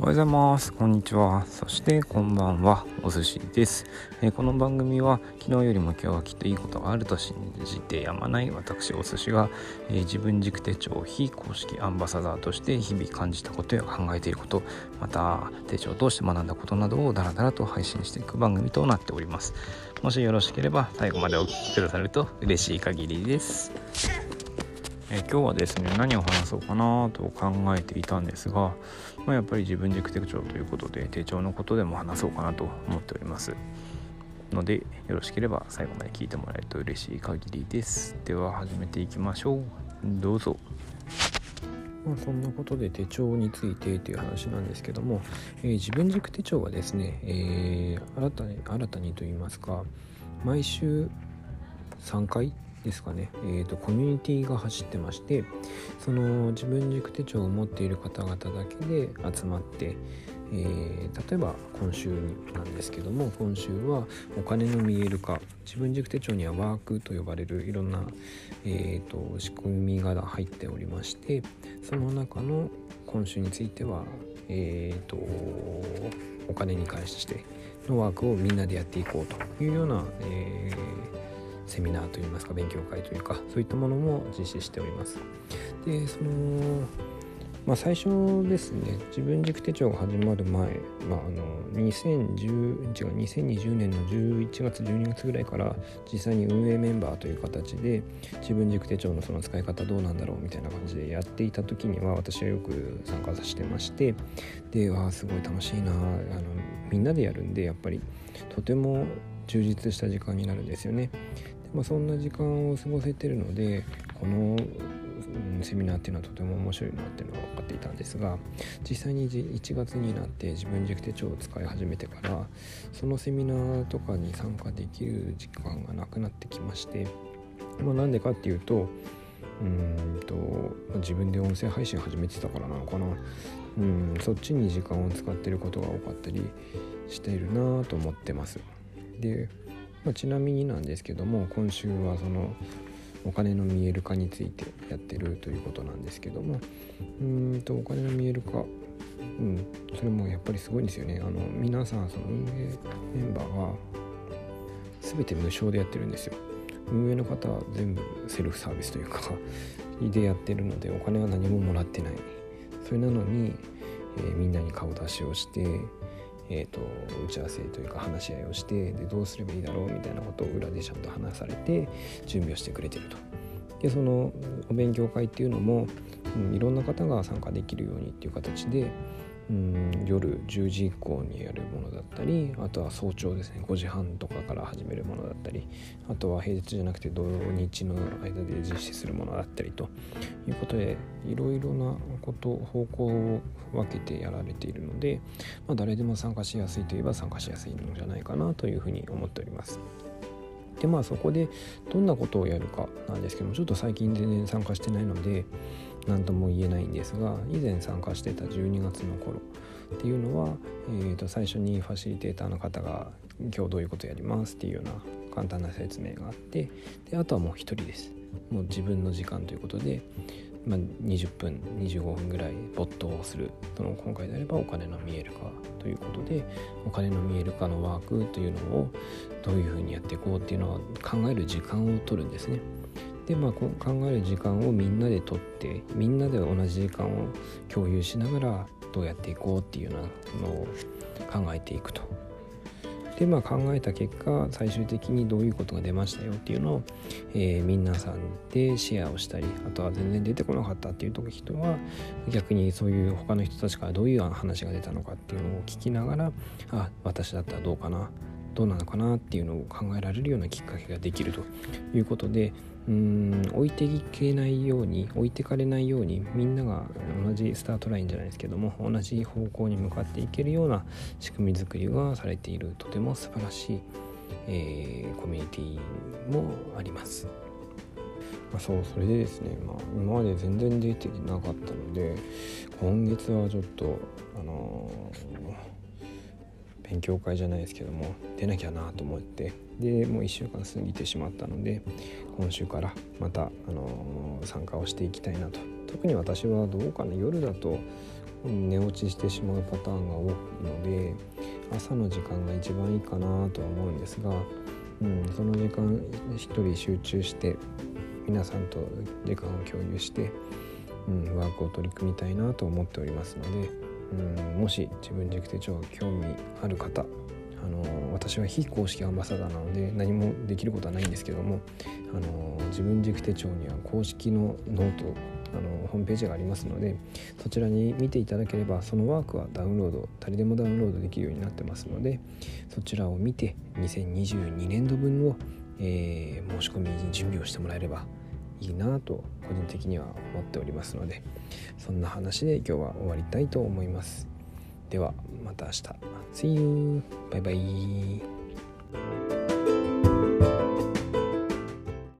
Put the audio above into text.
おはようございます。こんにちは。そしてこんばんは。お寿司です、えー、この番組は昨日よりも今日はきっといいことがあると信じてやまない私お寿司が、えー、自分軸手帳非公式アンバサダーとして日々感じたことや考えていることまた手帳を通して学んだことなどをダラダラと配信していく番組となっておりますもしよろしければ最後までお聴きくださると嬉しい限りですえ今日はですね何を話そうかなと考えていたんですが、まあ、やっぱり自分軸手帳ということで手帳のことでも話そうかなと思っております。のでよろしければ最後まで聞いてもらえると嬉しい限りです。では始めていきましょう。どうぞ。まあ、そんなことで手帳についてという話なんですけども、えー、自分軸手帳はですね、えー、新たに新たにといいますか毎週3回ですかね、えーと、コミュニティが走ってましてその自分軸手帳を持っている方々だけで集まって、えー、例えば今週なんですけども今週はお金の見える化自分軸手帳にはワークと呼ばれるいろんな、えーと、仕組みが入っておりましてその中の今週については、えーとお金に関してのワークをみんなでやっていこうというような、えーセミナーといいますか勉強会というかそういったものも実施しております。でそのまあ、最初ですね自分軸手帳が始まる前、まあ、あの2010違う2020年の11月12月ぐらいから実際に運営メンバーという形で自分軸手帳のその使い方どうなんだろうみたいな感じでやっていた時には私はよく参加させてましてでわあすごい楽しいなあのみんなでやるんでやっぱりとても充実した時間になるんですよね。でまあ、そんな時間を過ごせてるのでこのセミナーっていうのはとても面白いなっていうのが分かっていたんですが実際に1月になって自分軸手帳を使い始めてからそのセミナーとかに参加できる時間がなくなってきまして、まあ、なんでかっていうとうんと自分で音声配信始めてたからなのかなうんそっちに時間を使ってることが多かったりしているなと思ってます。でまあ、ちなみになんですけども今週はそのお金の見える化についてやってるということなんですけどもうんとお金の見える化うんそれもやっぱりすごいんですよね。あの皆さんその運営メンバーは全て無償でやってるんですよ。運営の方は全部セルフサービスというかでやってるのでお金は何ももらってない。それなのに、えー、みんなに顔出しをしてえーと、打ち合わせというか話し合いをしてでどうすればいいだろうみたいなことを裏でちゃんと話されて準備をしてくれてると。でそのお勉強会っていうのも、うん、いろんな方が参加できるようにっていう形で夜10時以降にやるものだったりあとは早朝ですね5時半とかから始めるものだったりあとは平日じゃなくて土日の間で実施するものだったりということでいろいろなこと方向を分けてやられているので、まあ、誰でも参加しやすいといえば参加しやすいのじゃないかなというふうに思っております。でまあそこでどんなことをやるかなんですけどもちょっと最近全然参加してないので何とも言えないんですが以前参加してた12月の頃っていうのは、えー、と最初にファシリテーターの方が今日どういうことやりますっていうような簡単な説明があってであとはもう一人ですもう自分の時間ということでまあ、20分25分ぐらい没頭するその今回であればお金の見える化ということでお金の見える化のワークというのをどういうふうにやっていこうっていうのは考える時間を取るんですね。でまあ考える時間をみんなで取ってみんなで同じ時間を共有しながらどうやっていこうっていうようなのを考えていくと。でまあ考えた結果最終的にどういうことが出ましたよっていうのを、えー、皆さんでシェアをしたりあとは全然出てこなかったっていう人は逆にそういう他の人たちからどういう話が出たのかっていうのを聞きながらあ私だったらどうかなどうなのかなっていうのを考えられるようなきっかけができるということでうん置いていけないように置いてかれないようにみんなが同じスタートラインじゃないですけども同じ方向に向かっていけるような仕組み作りがされているとても素晴らしい、えー、コミュニティもあります。まあ、そうそれでですね、まあ、今まで全然出てなかったので今月はちょっとあのー勉強会じゃないですけども出なきゃなと思ってでもう1週間過ぎてしまったので今週からまた、あのー、参加をしていきたいなと。特に私はどうかな夜だと寝落ちしてしまうパターンが多いので朝の時間が一番いいかなとは思うんですが、うん、その時間一人集中して皆さんと時間を共有して、うん、ワークを取り組みたいなと思っておりますので、うん、もし自分軸手帳が興味ある方あの私は非公式アンバサダーなので何もできることはないんですけどもあの自分軸手帳には公式のノートあのホームページがありますのでそちらに見ていただければそのワークはダウンロード誰でもダウンロードできるようになってますのでそちらを見て2022年度分を、えー、申し込み準備をしてもらえればいいなと個人的には思っておりますのでそんな話で今日は終わりたいと思います。ではまた明日。See you! バイバイ。